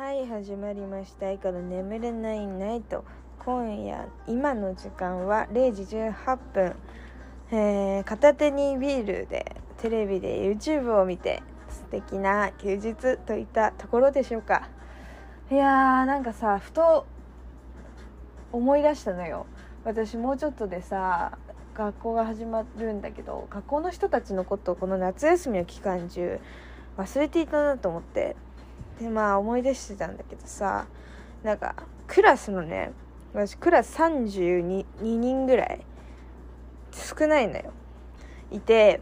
はい始まりました「いから眠れないナイト」今夜今の時間は0時18分、えー、片手にビールでテレビで YouTube を見て素敵な休日といったところでしょうか。いやーなんかさふと思い出したのよ。私もうちょっとでさ学校が始まるんだけど学校の人たちのことをこの夏休みの期間中忘れていたなと思って。でまあ思い出してたんだけどさなんかクラスのね私クラス32人ぐらい少ないのよ。いて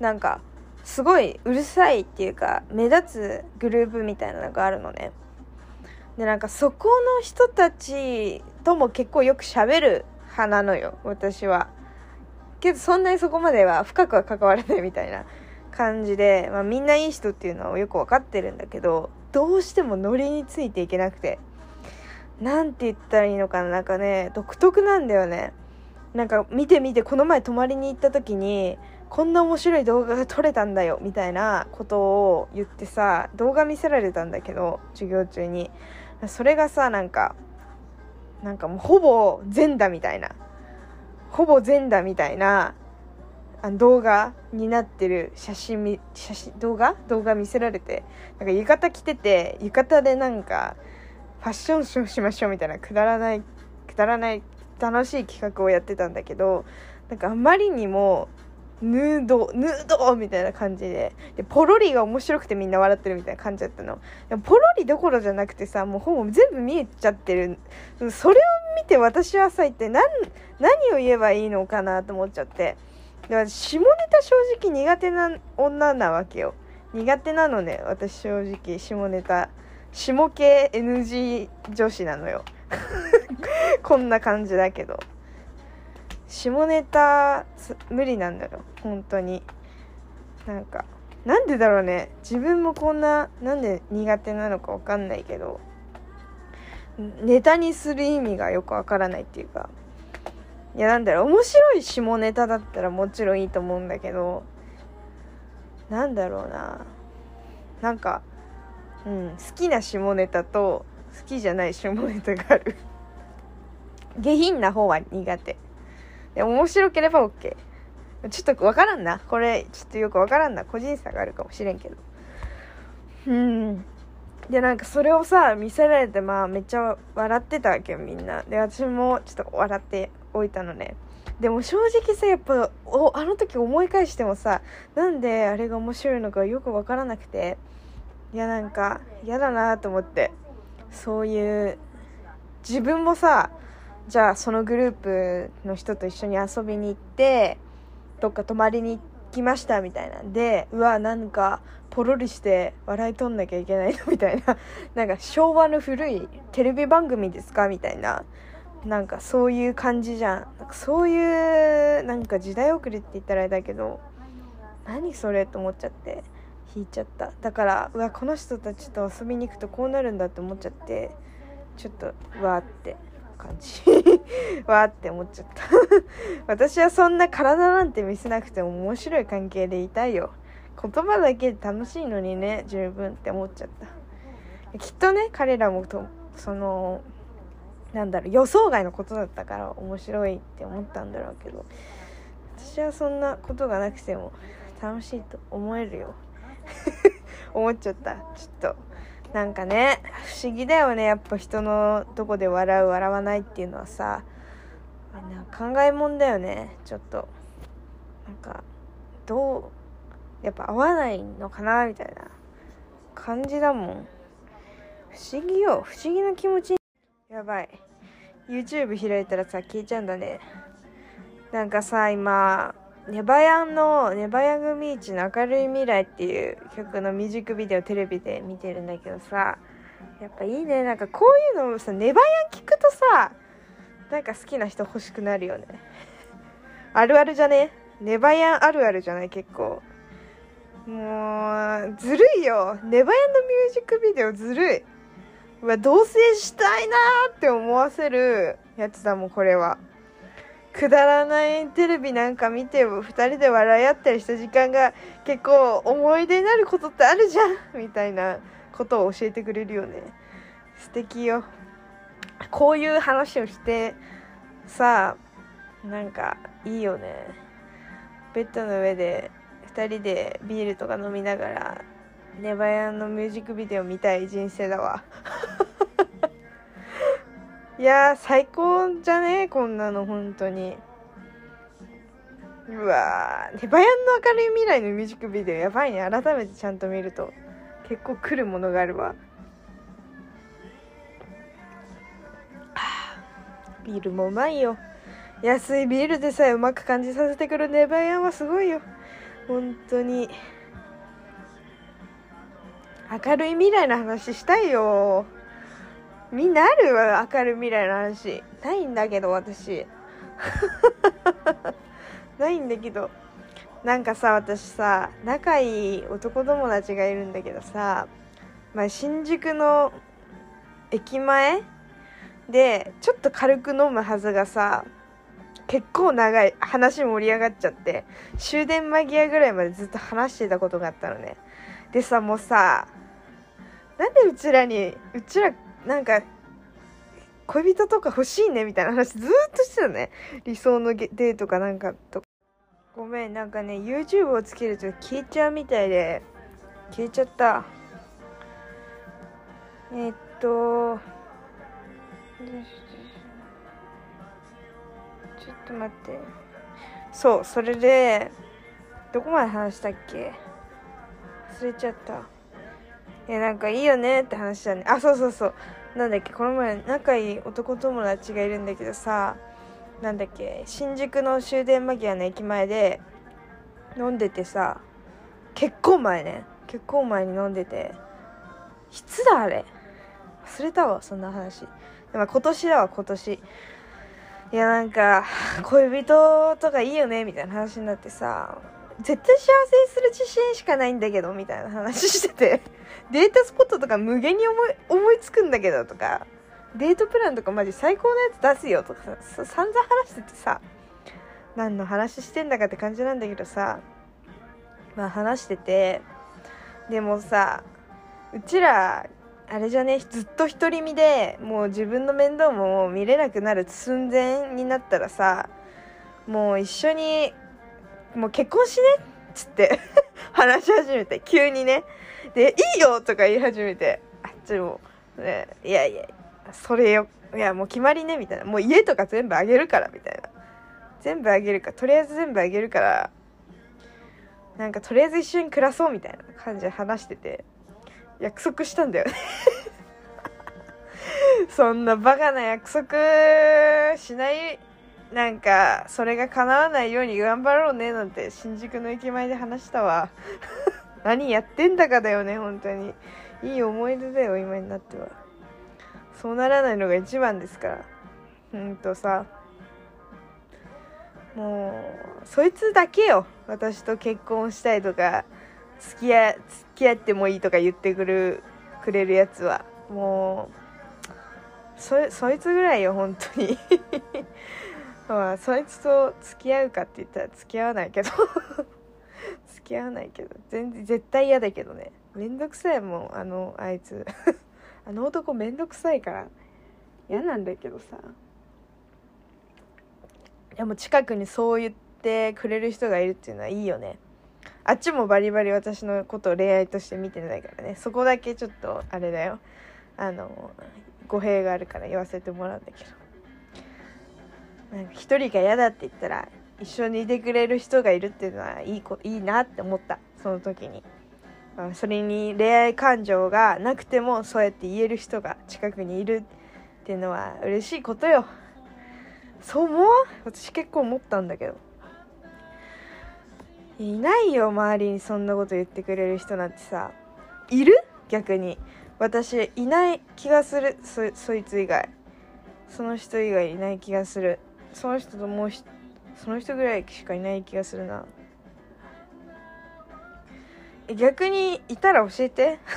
なんかすごいうるさいっていうか目立つグループみたいなのがあるのね。でなんかそこの人たちとも結構よく喋る派なのよ私は。けどそんなにそこまでは深くは関わらないみたいな感じで、まあ、みんないい人っていうのはよく分かってるんだけどどうしてもノリについていけなくてなんて言ったらいいのかななんかね独特なんだよね。なんか見て見てこの前泊まりに行った時にこんな面白い動画が撮れたんだよみたいなことを言ってさ動画見せられたんだけど授業中に。それがさなんかなんかもうほぼ全裸みたいな。ほぼ全裸みたいなあの動画になってる写真写真動画？動画見せられてなんか浴衣着てて浴衣でなんかファッションショーしましょうみたいなくだらないくだらない楽しい企画をやってたんだけどなんかあまりにもヌードヌードみたいな感じででポロリが面白くてみんな笑ってるみたいな感じだったの。でもポロリどころじゃなくてさもうほぼ全部見えちゃってる。それを見て私はさ一体何何を言えばいいのかなと思っちゃって。で私下ネタ正直苦手な女なわけよ。苦手なのね私正直下ネタ。下系 NG 女子なのよ。こんな感じだけど。下ネタ無理なんだよ本当に。なんかなんでだろうね。自分もこんななんで苦手なのか分かんないけど。ネタにする意味がよくわからないっていうか。いやなんだろう面白い下ネタだったらもちろんいいと思うんだけどなんだろうな。なんかうん好きな下ネタと好きじゃない下ネタがある。下品な方は苦手。で面白ければ OK ちょっとわからんな。これちょっとよくわからんな。個人差があるかもしれんけど。うん。でなんかそれをさ見せられてまあめっちゃ笑ってたわけよみんな。で私もちょっと笑っておいたのね。でも正直さやっぱおあの時思い返してもさなんであれが面白いのかよく分からなくて。いやなんか嫌だなと思って。そういう自分もさじゃあそのグループの人と一緒に遊びに行ってどっか泊まりに行きましたみたいな。んでうわなんかポロリして笑い取んなきゃいけないのみたいな。なんか昭和の古いテレビ番組ですかみたいな。なんかそういう感じじゃん。なんかそういうなんか時代遅れって言ったらあれだけど何それと思っちゃって引いちゃった。だからうわこの人たちと遊びに行くとこうなるんだって思っちゃってちょっとわーって感じ。わーって思っちゃった。私はそんな体なんて見せなくても面白い関係でいたいよ。言葉だけで楽しいのにね十分って思っちゃった。きっとね彼らもとそのなんだろう予想外のことだったから面白いって思ったんだろうけど私はそんなことがなくても楽しいと思えるよ。思っちゃった。ちょっとなんかね不思議だよね。やっぱ人のどこで笑う笑わないっていうのはさ考えもんだよね。ちょっと。なんかどうやっぱ合わないのかなみたいな感じだもん。不思議よ。不思議な気持ちやばい。YouTube 開いたらさ消えちゃうんだね。なんかさ今ネバヤンの「ネバヤングミーチの明るい未来」っていう曲のミュージックビデオテレビで見てるんだけどさやっぱいいね。なんかこういうのもさネバヤン聞くとさなんか好きな人欲しくなるよね。あるあるじゃね？ネバヤンあるあるじゃない？結構。もうずるいよ。ネバヤンのミュージックビデオずるい。うわ同棲したいなーって思わせるやつだもんこれは。くだらないテレビなんか見て2人で笑い合ったりした時間が結構思い出になることってあるじゃん。みたいなことを教えてくれるよね。素敵よ。こういう話をしてさあなんかいいよね。ベッドの上で2人でビールとか飲みながらネバヤンのミュージックビデオ見たい人生だわ。いや最高じゃね？こんなの本当に。うわネバヤンの明るい未来のミュージックビデオやばいね。改めてちゃんと見ると。結構来るものがあるわ。ビールもうまいよ。安いビールでさえうまく感じさせてくるネバヤンはすごいよ。本当に。明るい未来の話したいよ。みんなあるわ明るい未来の話。ないんだけど私。ないんだけど。なんかさ私さ仲いい男友達がいるんだけどさ、まあ、新宿の駅前でちょっと軽く飲むはずがさ結構長い話盛り上がっちゃって終電間際ぐらいまでずっと話してたことがあったのね。でさもうさなんでうちらにうちらなんか恋人とか欲しいねみたいな話ずっとしてたね。理想のデートかなんかとごめんなんかね YouTube をつけると消えちゃうみたいで。消えちゃった。えー、っとちょっと待って。そうそれでどこまで話したっけ？忘れちゃった。いやなんかいいよねって話だね。あそうそうそう。なんだっけこの前仲いい男友達がいるんだけどさなんだっけ新宿の終電間際の駅前で飲んでてさ結構前ね。結構前に飲んでていつだあれ？忘れたわそんな話。でも今年だわ今年。いやなんか恋人とかいいよねみたいな話になってさ絶対幸せにする自信しかないんだけどみたいな話してて。データスポットとか無限に思い思いつくんだけどとか。デートプランとかマジ最高のやつ出すよとかさ。散々話しててさ。何の話してんだかって感じなんだけどさ。まあ話してて。でもさうちらあれじゃね？ずっと独り身でもう自分の面倒も見れなくなる寸前になったらさもう一緒にもう結婚しねっつって 話し始めて急にね。で「いいよ!」とか言い始めてあっちも、ね「いやいやそれよいやもう決まりね」みたいな「もう家とか全部あげるから」みたいな。全部あげるかとりあえず全部あげるからなんかとりあえず一緒に暮らそうみたいな感じで話してて約束したんだよね。そんなバカな約束しないなんかそれが叶わないように頑張ろうねなんて新宿の駅前で話したわ。何やってんだかだよね本当に。いい思い出だよ今になっては。そうならないのが一番ですから。ほんとさ。もうそいつだけよ。私と結婚したいとか付き合付き合ってもいいとか言ってくるくれるやつは。もうそそいつぐらいよ本当に。まあそいつと付き合うかって言ったら付き合わないけど。付き合わないけど。全然絶対嫌だけどね。めんどくさいもんあのあいつ。あの男めんどくさいから。嫌なんだけどさ。でも近くにそう言ってくれる人がいるっていうのはいいよね。あっちもバリバリ私のことを恋愛として見てないからね。そこだけちょっとあれだよ。あの語弊があるから言わせてもらうんだけど。なんか一人が嫌だって言ったら一緒にいてくれる人がいるっていうのはいいこいいなって思った。その時に。それに恋愛感情がなくてもそうやって言える人が近くにいるっていうのは嬉しいことよ。そう思う私結構思ったんだけど。いないよ周りにそんなこと言ってくれる人なんてさ。いる？逆に。私いない気がする。そそいつ以外。その人以外いない気がする。その人ともうその人ぐらいしかいない気がするな。逆にいたら教えて。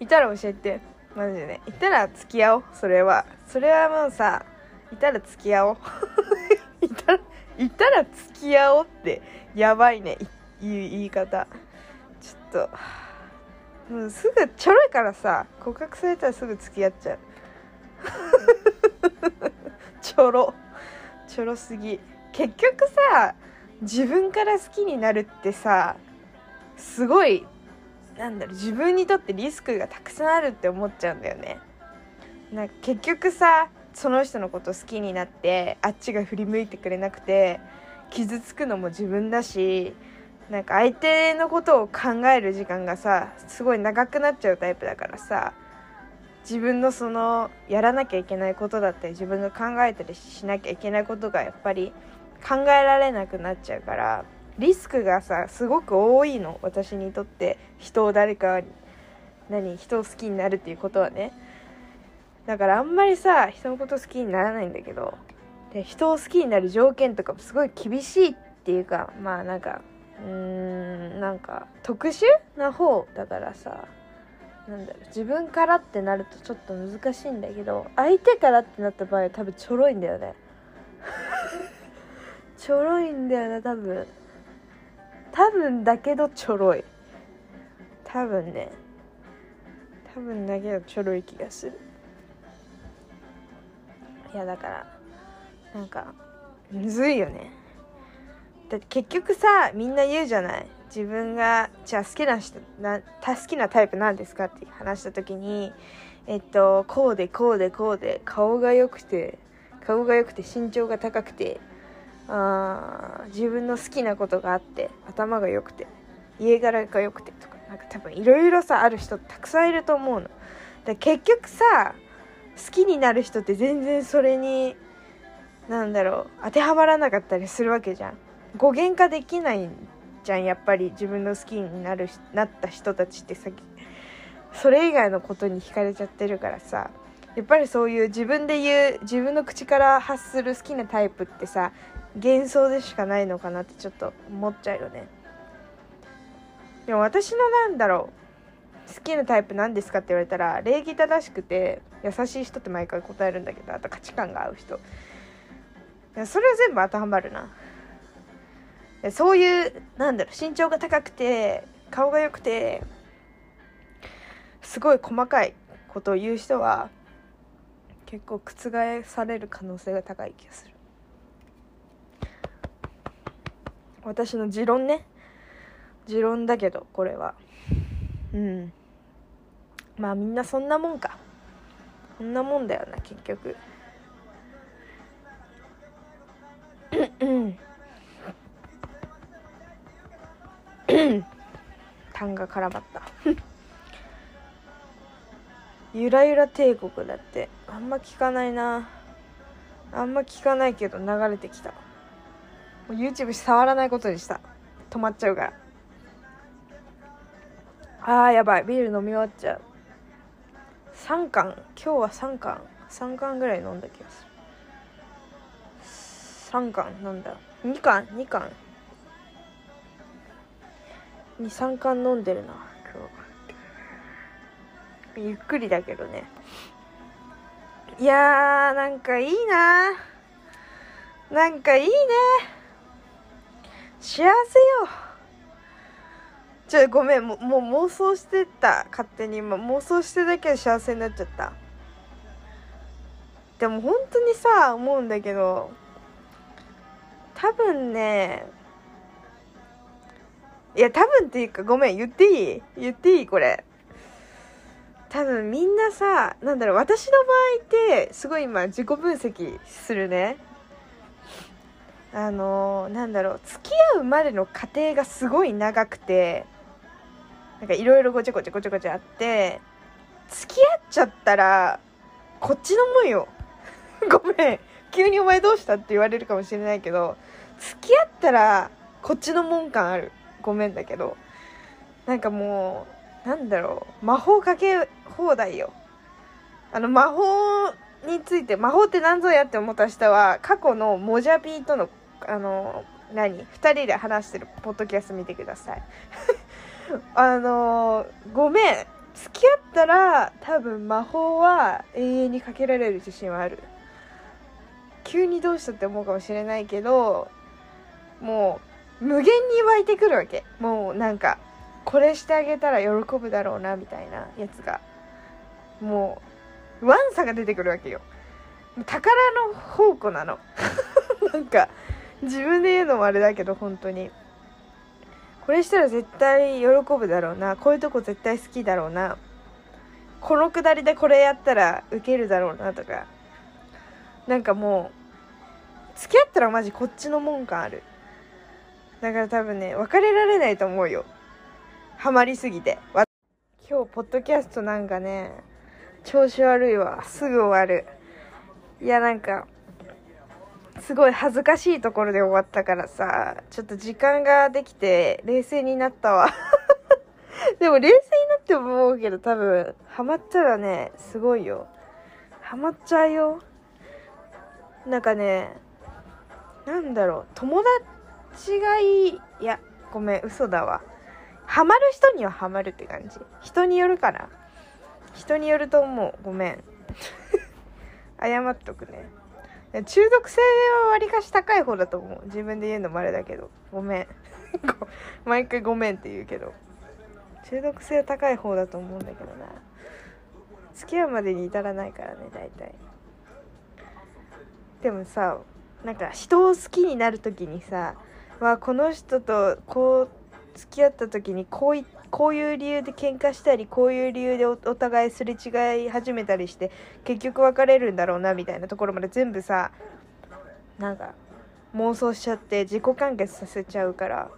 いたら教えて。マジでね。いたら付き合おう。それは。それはもうさいたら付き合おう。いたらいたら付き合おうってやばいね。言い言い方。ちょっともうすぐちょろいからさ告白されたらすぐ付き合っちゃう。ちょろ。ちょろすぎ。結局さ自分から好きになるってさすごいなんだろう自分にとってリスクがたくさんあるって思っちゃうんだよね。なんか結局さその人のこと好きになってあっちが振り向いてくれなくて傷つくのも自分だしなんか相手のことを考える時間がさすごい長くなっちゃうタイプだからさ自分のそのやらなきゃいけないことだったり自分が考えたりしなきゃいけないことがやっぱり考えられなくなっちゃうからリスクがさすごく多いの。私にとって人を誰か何人を好きになるっていうことはね。だからあんまりさ人のこと好きにならないんだけどで人を好きになる条件とかもすごい厳しいっていうかまあなんかうーんなんか特殊な方だからさなんだろう自分からってなるとちょっと難しいんだけど相手からってなった場合は多分ちょろいんだよね。ちょろいんだよね多分。多分だけどちょろい。多分ね。多分だけどちょろい気がする。いやだからなんかむずいよね。だって結局さみんな言うじゃない。自分がじゃあ好きな人な好きなタイプなんですかって話した時にえっとこうでこうでこうで顔が良くて顔が良くて身長が高くてあ自分の好きなことがあって頭が良くて家柄が良くてとかなんか多分いろいろさある人たくさんいると思うの。だ結局さ好きになる人って全然それになんだろう当てはまらなかったりするわけじゃん。語源化できないじゃんやっぱり自分の好きになるなった人たちってさそれ以外のことに惹かれちゃってるからさ。やっぱりそういう自分で言う自分の口から発する好きなタイプってさ幻想でしかないのかなってちょっと思っちゃうよね。でも私のなんだろう好きなタイプ何ですかって言われたら礼儀正しくて優しい人って毎回答えるんだけどあと価値観が合う人。それは全部当てはまるな。そういうなんだろう身長が高くて顔が良くてすごい細かいことを言う人は結構覆される可能性が高い気がする。私の持論ね。持論だけどこれは。うん。まあみんなそんなもんか。そんなもんだよな結局。痰が絡まった。ゆらゆら帝国だって。あんま聞かないな。あんま聞かないけど流れてきた。もう YouTube 触らないことにした。止まっちゃうから。あーやばい。ビール飲み終わっちゃう。3缶。今日は3缶。3缶ぐらい飲んだ気がする。3缶飲んだ。2缶？2缶。23缶飲んでるな今日。ゆっくりだけどね。いやーなんかいいな。なんかいいね。幸せよ。ちょごめんももう妄想してた。勝手に。今妄想してだけで幸せになっちゃった。でも本当にさ思うんだけど多分ねいや多分っていうかごめん言っていい？言っていいこれ。多分みんなさなんだろう私の場合ってすごい今自己分析するね。あのなんだろう付き合うまでの過程がすごい長くてなんかいろいろごちゃごちゃごちゃごちゃあって付き合っちゃったらこっちのもんよごめん急にお前どうしたって言われるかもしれないけど付き合ったらこっちのもん感ある。ごめんだけどなんかもうなんだろう魔法かけ放題よ。あの魔法について魔法って何ぞやって思った人は過去のモジャビーとのあの何2人で話してるポッドキャスト見てください。あのごめん。付き合ったら多分魔法は永遠にかけられる自信はある。急にどうしたって思うかもしれないけどもう無限に湧いてくるわけ。もうなんかこれしてあげたら喜ぶだろうなみたいなやつが。もうワンサが出てくるわけよ。宝の宝庫なの。なんか自分で言うのもあれだけど本当に。これしたら絶対喜ぶだろうな。こういうとこ絶対好きだろうな。このくだりでこれやったらウケるだろうなとか。なんかもう付き合ったらマジこっちのもん感ある。だから多分ね別れられないと思うよ。ハマりすぎて。今日ポッドキャストなんかね調子悪いわ。すぐ終わる。いやなんかすごい恥ずかしいところで終わったからさちょっと時間ができて冷静になったわ。でも冷静になって思うけど多分ハマったらねすごいよ。ハマっちゃうよ。なんかねなんだろう。友達がい。いいやごめん嘘だわ。ハマる人にはハマるって感じ。人によるかな。人によると思う。ごめん。謝っとくね。中毒性はわりかし高い方だと思う。自分で言うのもあれだけど。ごめん。毎回ごめんって言うけど。中毒性は高い方だと思うんだけどな。付き合うまでに至らないからね大体。でもさなんか人を好きになる時にさわこの人とこう付き合った時にこういこういう理由で喧嘩したりこういう理由でお互いすれ違い始めたりして結局別れるんだろうなみたいなところまで全部さなんか妄想しちゃって自己完結させちゃうから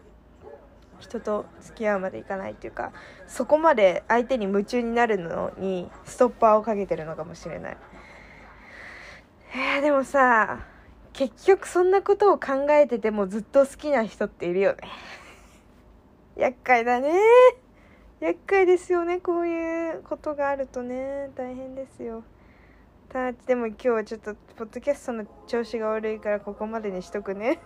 人と付き合うまでいかないっていうかそこまで相手に夢中になるのにストッパーをかけてるのかもしれない。えー、でもさ結局そんなことを考えててもずっと好きな人っているよね。厄介だね。厄介ですよね。こういうことがあるとね。大変ですよ。ただでも今日はちょっとポッドキャストの調子が悪いからここまでにしとくね。